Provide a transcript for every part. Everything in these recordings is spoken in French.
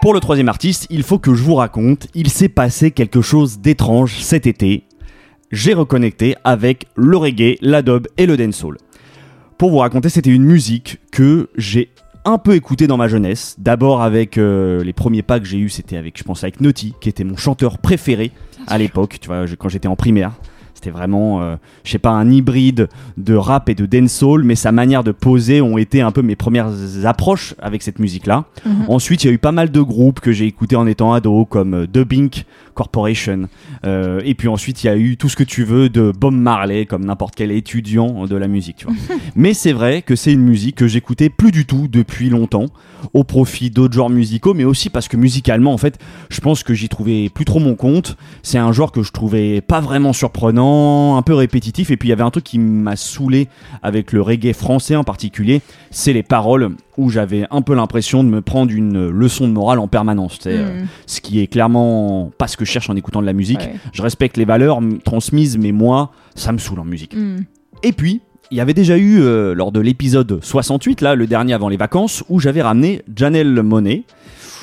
Pour le troisième artiste, il faut que je vous raconte, il s'est passé quelque chose d'étrange cet été. J'ai reconnecté avec le reggae, l'adobe et le dancehall. Pour vous raconter, c'était une musique que j'ai un peu écoutée dans ma jeunesse. D'abord avec euh, les premiers pas que j'ai eu, c'était avec, je pense, avec Naughty, qui était mon chanteur préféré à l'époque, tu quand j'étais en primaire. C'était vraiment, euh, je sais pas, un hybride de rap et de dancehall, mais sa manière de poser ont été un peu mes premières approches avec cette musique-là. Ensuite, il y a eu pas mal de groupes que j'ai écoutés en étant ado, comme euh, The Bink Corporation. Euh, et puis ensuite, il y a eu tout ce que tu veux de Bob Marley, comme n'importe quel étudiant de la musique. Tu vois. mais c'est vrai que c'est une musique que j'écoutais plus du tout depuis longtemps, au profit d'autres genres musicaux, mais aussi parce que musicalement, en fait, je pense que j'y trouvais plus trop mon compte. C'est un genre que je trouvais pas vraiment surprenant, un peu répétitif. Et puis il y avait un truc qui m'a saoulé avec le reggae français en particulier, c'est les paroles où j'avais un peu l'impression de me prendre une leçon de morale en permanence. euh, ce qui est clairement pas ce que je cherche en écoutant de la musique. Ouais. Je respecte les valeurs transmises, mais moi, ça me saoule en musique. Et puis, il y avait déjà eu, euh, lors de l'épisode 68, là, le dernier avant les vacances, où j'avais ramené Janelle Monet,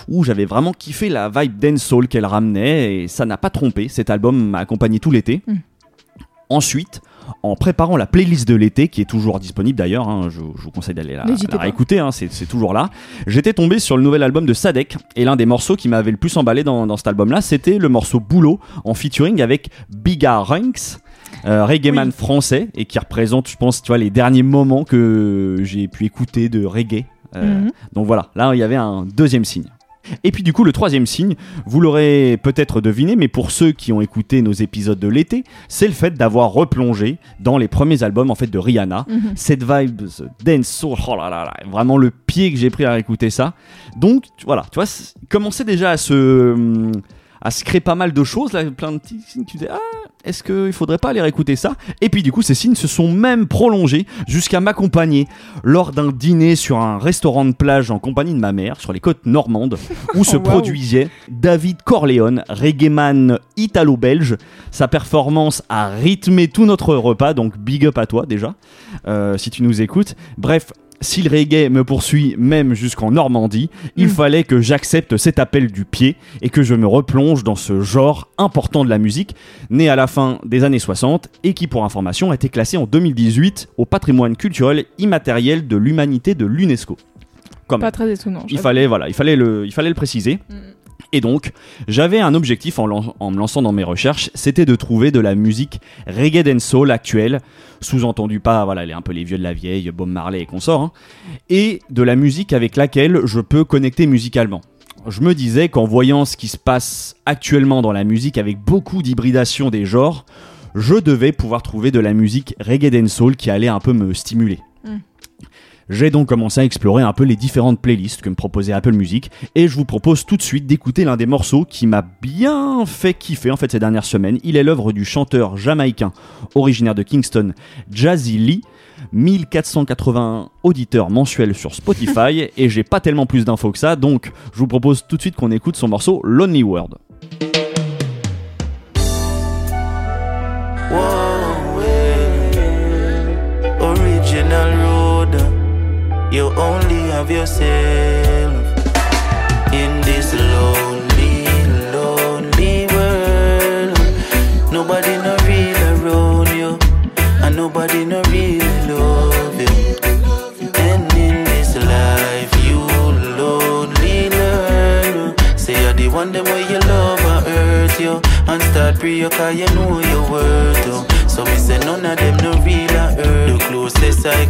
où j'avais vraiment kiffé la vibe dancehall qu'elle ramenait, et ça n'a pas trompé. Cet album m'a accompagné tout l'été. Ensuite, en préparant la playlist de l'été, qui est toujours disponible d'ailleurs, hein, je, je vous conseille d'aller la, la réécouter, hein, c'est toujours là, j'étais tombé sur le nouvel album de Sadek, et l'un des morceaux qui m'avait le plus emballé dans, dans cet album-là, c'était le morceau Boulot, en featuring avec Biga Ranks, euh, reggae man français, et qui représente, je pense, tu vois, les derniers moments que j'ai pu écouter de reggae. Euh, Mhm. Donc voilà, là, il y avait un deuxième signe. Et puis du coup, le troisième signe, vous l'aurez peut-être deviné, mais pour ceux qui ont écouté nos épisodes de l'été, c'est le fait d'avoir replongé dans les premiers albums en fait de Rihanna. Cette vibe ce dance soul, oh là là là, vraiment le pied que j'ai pris à écouter ça. Donc voilà, tu vois, commençait déjà à se hum, à se créer pas mal de choses, là, plein de petits signes. Tu disais, ah, est-ce qu'il faudrait pas aller réécouter ça? Et puis du coup, ces signes se sont même prolongés jusqu'à m'accompagner lors d'un dîner sur un restaurant de plage en compagnie de ma mère sur les côtes normandes où se Oh, wow. produisait David Corleone, reggaeman italo-belge. Sa performance a rythmé tout notre repas, donc big up à toi déjà, euh, si tu nous écoutes. Bref. Si le reggae me poursuit même jusqu'en Normandie, il fallait que j'accepte cet appel du pied et que je me replonge dans ce genre important de la musique, né à la fin des années 60 et qui, pour information, a été classé en 2018 au patrimoine culturel immatériel de l'humanité de l'UNESCO. Pas très étonnant. Il fallait, voilà, il fallait le, il fallait le préciser. Et donc, j'avais un objectif en, me lançant dans mes recherches, c'était de trouver de la musique reggae dancehall actuelle, sous-entendu pas, voilà, les, un peu les vieux de la vieille, Bob Marley et consorts, hein, et de la musique avec laquelle je peux connecter musicalement. Je me disais qu'en voyant ce qui se passe actuellement dans la musique avec beaucoup d'hybridation des genres, je devais pouvoir trouver de la musique reggae dancehall qui allait un peu me stimuler. J'ai donc commencé à explorer un peu les différentes playlists que me proposait Apple Music et je vous propose tout de suite d'écouter l'un des morceaux qui m'a bien fait kiffer en fait ces dernières semaines. Il est l'œuvre du chanteur jamaïcain originaire de Kingston, Jazzy Lee. 1481 auditeurs mensuels sur Spotify et j'ai pas tellement plus d'infos que ça donc je vous propose tout de suite qu'on écoute son morceau Lonely World. You only have yourself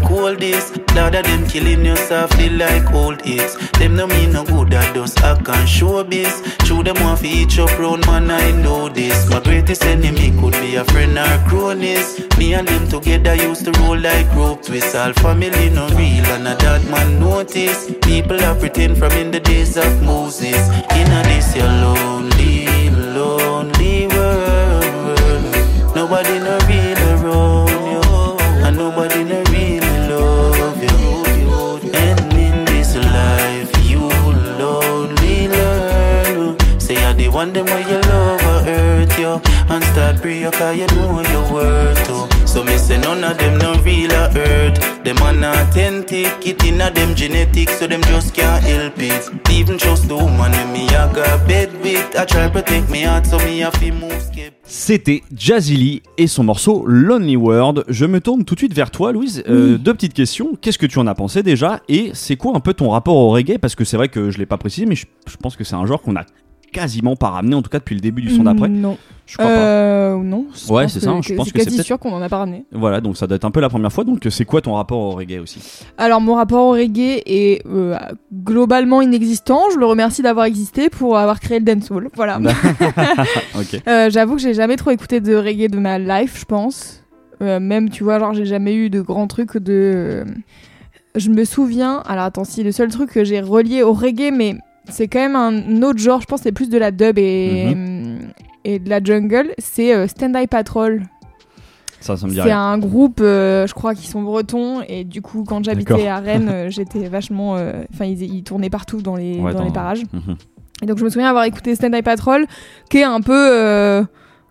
call this, lot of them killing you softly like old hits. Them no mean no good at just I can show this. Show them off each up round man I know this. My greatest enemy could be a friend or cronies. Me and them together used to roll like rope twist. All family no real and a that man notice people are pretend from in the days of Moses. In a this lonely, lonely start pray you 'cause you know your worth too. So me say none of them no real or hurt. Them are not authentic, it in a them genetics, so them just can't help it. Even just the woman when me a got bed with, I try protect me heart, so me have to move skip. C'était Jazzy Lee et son morceau Lonely World. Je me tourne tout de suite vers toi, Louise. Euh, deux petites questions. Qu'est-ce que tu en as pensé déjà? Et c'est quoi un peu ton rapport au reggae? Parce que c'est vrai que je l'ai pas précisé, mais je, je pense que c'est un genre qu'on a quasiment pas ramené, en tout cas depuis le début du son d'après. Non. Je crois pas. Euh, non. Ouais, c'est ça, que- je pense que c'est sûr qu'on en a pas ramené. Voilà, donc ça doit être un peu la première fois. Donc c'est quoi ton rapport au reggae aussi? Alors mon rapport au reggae est euh, globalement inexistant. Je le remercie d'avoir existé pour avoir créé le dancehall. Voilà. Ok. Euh, J'avoue que j'ai jamais trop écouté de reggae de ma life, je pense. Euh, même, tu vois, genre j'ai jamais eu de grands trucs de. Je me souviens. Alors attends, si le seul truc que j'ai relié au reggae, mais c'est quand même un autre genre. Je pense c'est plus de la dub et Mhm. et de la jungle. C'est euh, Stand Eye Patrol. Ça, ça C'est un groupe, euh, je crois, qui sont bretons. Et du coup, quand j'habitais à Rennes, euh, j'étais vachement. Enfin, ils, ils tournaient partout dans les, Ouais, dans les parages. Mhm. Et donc, je me souviens avoir écouté Stand Eye Patrol, qui est un peu.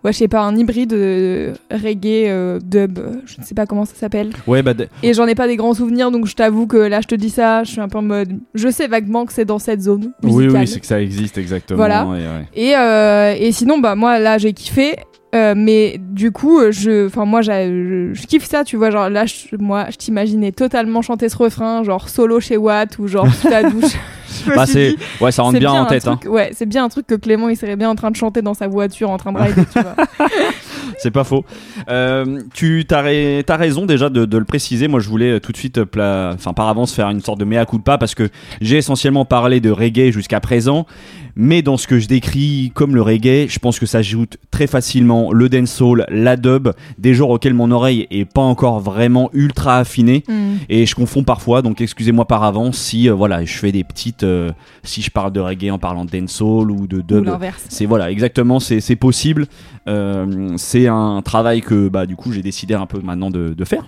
Ouais, je sais pas, un hybride euh, reggae euh, dub, euh, je ne sais pas comment ça s'appelle. Ouais, bah, Et j'en ai pas des grands souvenirs, donc je t'avoue que là, je te dis ça, je suis un peu en mode. Je sais vaguement que c'est dans cette zone oui, musicale. oui, c'est que ça existe exactement. Voilà. et ouais. Et, et sinon, bah moi là j'ai kiffé. euh, mais du coup, je, enfin moi, je, je kiffe ça, tu vois. Genre là, je- moi, je t'imaginais totalement chanter ce refrain, genre solo chez Watt ou genre sous la douche. Bah, c'est ouais, ça rentre bien, en tête. hein. Ouais, c'est bien un truc que Clément il serait bien en train de chanter dans sa voiture, en train de rider, tu vois. C'est pas faux. Euh, tu t'as ra- t'as raison déjà de, de le préciser. Moi, je voulais euh, tout de suite, euh, pla- enfin par avance, faire une sorte de mea culpa parce que j'ai essentiellement parlé de reggae jusqu'à présent. Mais dans ce que je décris comme le reggae, je pense que ça ajoute très facilement le dancehall, la dub, des genres auxquels mon oreille est pas encore vraiment ultra affinée. Hmm. Et je confonds parfois, donc excusez-moi par avance si euh, voilà, je fais des petites, euh, si je parle de reggae en parlant de dancehall ou de dub. C'est voilà, exactement, c'est possible. Euh, c'est un travail que bah du coup j'ai décidé un peu maintenant de, de faire.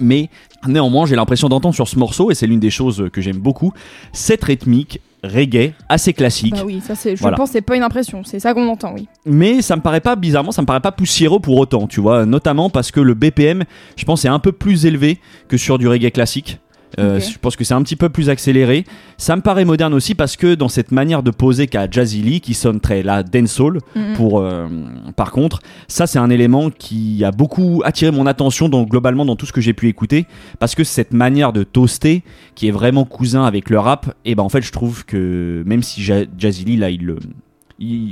Mais néanmoins, j'ai l'impression d'entendre sur ce morceau, et c'est l'une des choses que j'aime beaucoup, cette rythmique reggae assez classique. Bah oui, ça c'est. Je Voilà. pense c'est pas une impression, c'est ça qu'on entend, oui. Mais ça me paraît pas bizarrement, ça me paraît pas poussiéreux pour autant, tu vois, notamment parce que le BPM, je pense, est un peu plus élevé que sur du reggae classique. Euh. Je pense que c'est un petit peu plus accéléré. Ça me paraît moderne aussi parce que dans cette manière de poser qu'a Jazzy Lee, qui sonne très la dancehall, Mhm. pour euh, par contre, ça c'est un élément qui a beaucoup attiré mon attention donc globalement dans tout ce que j'ai pu écouter parce que cette manière de toaster qui est vraiment cousin avec le rap, et ben en fait je trouve que même si Ja- Jazzy Lee là il le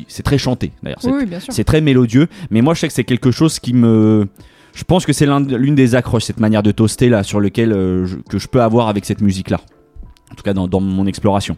c'est très chanté d'ailleurs, c'est Oui, oui, bien sûr. c'est très mélodieux, mais moi je sais que c'est quelque chose qui me. Je pense que c'est l'un- l'une des accroches, cette manière de toaster là, sur lequel euh, que je peux avoir avec cette musique là. En tout cas, dans, mon exploration.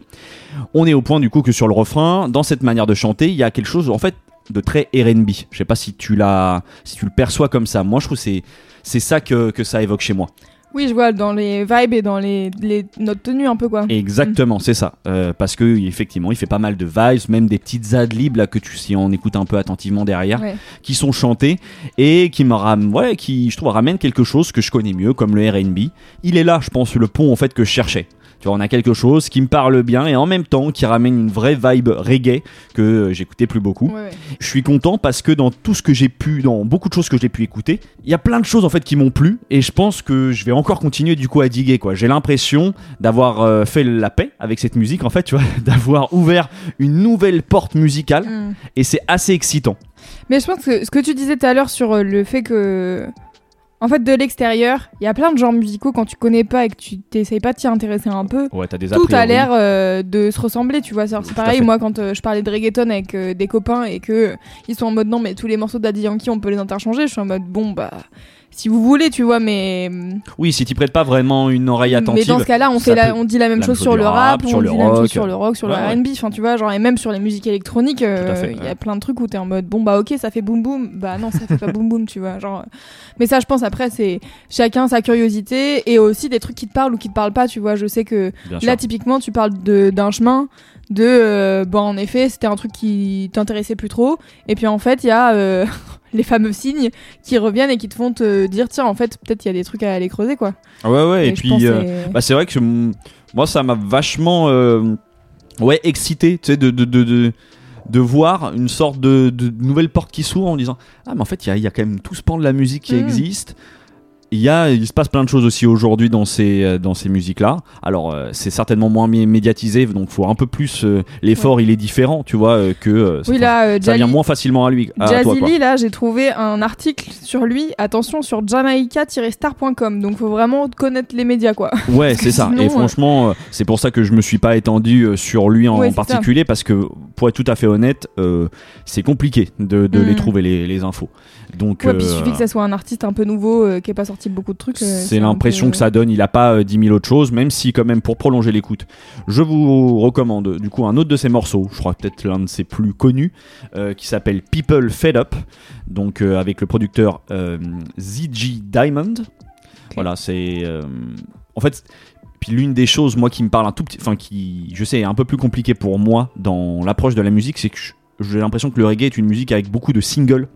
On est au point du coup que sur le refrain, dans cette manière de chanter, il y a quelque chose en fait de très R&B. Je sais pas si tu l'as, si tu le perçois comme ça. Moi, je trouve c'est c'est ça que, que ça évoque chez moi. Oui, je vois dans les vibes et dans les, les notes tenues un peu quoi. Exactement, c'est ça. Euh, parce que effectivement, il fait pas mal de vibes, même des petites adlibs là que tu si on écoute un peu attentivement derrière. Ouais. qui sont chantés et qui me ram ouais, qui je trouve ramènent quelque chose que je connais mieux comme le R&B. Il est là, je pense, le pont en fait que je cherchais. Tu vois, on a quelque chose qui me parle bien et en même temps qui ramène une vraie vibe reggae que euh, j'écoutais plus beaucoup. Ouais, ouais. Je suis content parce que dans tout ce que j'ai pu, dans beaucoup de choses que j'ai pu écouter, il y a plein de choses en fait qui m'ont plu et je pense que je vais encore continuer du coup à diguer quoi. J'ai l'impression d'avoir euh, fait la paix avec cette musique en fait, tu vois, d'avoir ouvert une nouvelle porte musicale Hmm. et c'est assez excitant. Mais je pense que ce que tu disais tout à l'heure sur euh, le fait que, en fait, de l'extérieur, il y a plein de genres musicaux quand tu connais pas et que tu t'essayes pas de t'y intéresser un peu. Ouais, t'as des Tout a l'air euh, de se ressembler, tu vois. C'est pareil, moi, quand euh, je parlais de reggaeton avec euh, des copains et que ils sont en mode non, mais tous les morceaux d'Addy Yankee, on peut les interchanger, je suis en mode bon, bah, si vous voulez, tu vois, mais Oui, si tu prêtes pas vraiment une oreille attentive. mais dans ce cas-là, on fait la, on dit la même la chose sur le rap, rap, sur on le dit la même chose rock. sur le rock, sur Ouais, le. R&B, enfin tu vois, genre et même sur les musiques électroniques, euh, il y a plein de trucs où t'es en mode bon bah ok, ça fait boum boum, bah non, ça fait pas boum boum, tu vois, genre. Mais ça, je pense après c'est chacun sa curiosité et aussi des trucs qui te parlent ou qui te parlent pas, tu vois. Je sais que Bien sûr. Là, typiquement, tu parles d'un chemin de. euh, bon, en effet, c'était un truc qui t'intéressait plus trop. Et puis, en fait, il y a euh, les fameux signes qui reviennent et qui te font te dire tiens, en fait, peut-être il y a des trucs à aller creuser, quoi. Ouais, ouais, et, puis. euh, c'est- Bah, c'est vrai que moi, ça m'a vachement ouais, excité tu sais, de, de, de, de, de voir une sorte de, de nouvelle porte qui s'ouvre en disant Ah, mais en fait, il y y a quand même tout ce pan de la musique qui Mhm. existe. Il, y a, il se passe plein de choses aussi aujourd'hui dans ces, euh, dans ces musiques-là. Alors, euh, c'est certainement moins mé- médiatisé, donc faut un peu plus. euh, L'effort, il est différent, tu vois, euh, que. Oui, ça- là, ça vient moins facilement à lui. à Jazzy. Lee, là, j'ai trouvé un article sur lui, attention, sur jamaica-star.com. Donc, faut vraiment connaître les médias, quoi. Ouais, c'est ça. Sinon, Et franchement, c'est pour ça que je me suis pas étendu sur lui en Ouais, particulier parce que, pour être tout à fait honnête, c'est compliqué de, de Mm. les trouver les, les infos. Donc, Ouais, puis il suffit que ça soit un artiste un peu nouveau, qui ait pas sorti beaucoup de trucs. euh, c'est l'impression peu- que ça donne. Il a pas euh, 10 000 autres choses, même si quand même pour prolonger l'écoute, je vous recommande du coup un autre de ses morceaux. Je crois peut-être l'un de ses plus connus, euh, qui s'appelle People Fed Up, donc euh, avec le producteur euh, ZG Diamond. Voilà, c'est euh, en fait. Puis l'une des choses, moi, qui me parle un tout petit, enfin, qui, je sais, est un peu plus compliqué pour moi dans l'approche de la musique, c'est que j'ai l'impression que le reggae est une musique avec beaucoup de singles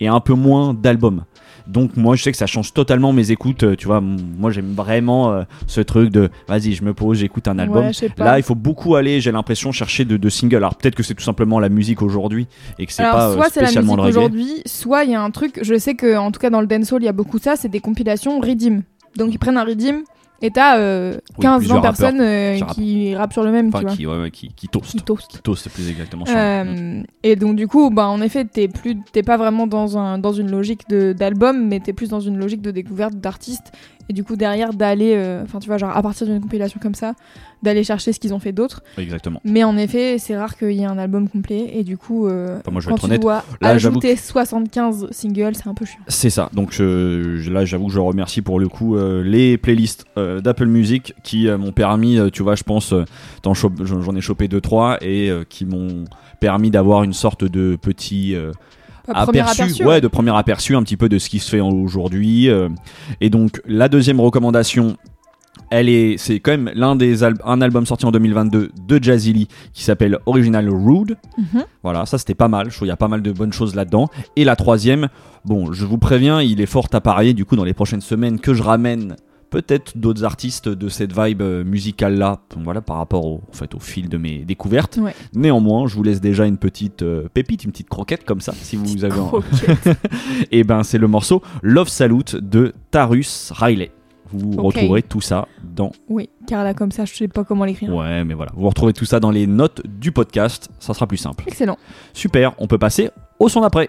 et un peu moins d'albums. Donc moi, je sais que ça change totalement mes écoutes. euh, Tu vois, moi, j'aime vraiment euh, ce truc de, vas-y, je me pose, j'écoute un album. Ouais. Là, il faut beaucoup aller, j'ai l'impression, chercher de, de singles. Alors peut-être que c'est tout simplement la musique aujourd'hui et que c'est pas euh, soit c'est la spécialement musique aujourd'hui, soit il y a un truc, je sais que en tout cas dans le dancehall, il y a beaucoup ça, c'est des compilations redeem. Donc ils prennent un redeem et t'as euh, Oui, 15 plusieurs 20 personnes euh, plusieurs qui rappent sur le même, tu Enfin, vois. qui, ouais, ouais, qui, qui toast. Qui toast. Qui toast, c'est plus exactement ça. Euh, et donc du coup, bah en effet, t'es plus, t'es pas vraiment dans un, dans une logique de d'album, mais t'es plus dans une logique de découverte d'artistes. Et du coup derrière d'aller, euh, enfin tu vois, genre à partir d'une compilation comme ça, d'aller chercher ce qu'ils ont fait d'autre. Exactement. Mais en effet, c'est rare qu'il y ait un album complet. Et du coup, euh, Enfin, moi, je vais quand être tu honnête, dois là, ajouter 75 singles, c'est un peu chiant. C'est ça. Donc je- là, j'avoue que je remercie pour le coup euh, les playlists d'Apple Music qui m'ont permis, tu vois, je pense, j'en ai chopé deux trois et qui m'ont permis d'avoir une sorte de petit aperçu, aperçu, ouais, de premier aperçu un petit peu de ce qui se fait aujourd'hui. euh. et donc la deuxième recommandation, elle est, c'est quand même l'un des al- un album sorti en 2022 de Jazzy Lee qui s'appelle Original Rude. Mhm. Voilà, ça c'était pas mal. Je trouve qu'il y a pas mal de bonnes choses là-dedans. Et la troisième, bon, je vous préviens, il est fort à parier du coup dans les prochaines semaines que je ramène peut-être d'autres artistes de cette vibe euh, musicale là. Voilà, par rapport au, en fait, au fil de mes découvertes. Ouais. Néanmoins, je vous laisse déjà une petite euh, pépite, une petite croquette comme ça, si vous avez. un-. Et ben, c'est le morceau Love Salute de Tarus Riley. Vous retrouverez tout ça dans. oui, car là, comme ça, je sais pas comment l'écrire. Ouais, mais voilà. Vous retrouvez tout ça dans les notes du podcast. Ça sera plus simple. Excellent. Super, on peut passer au son d'après.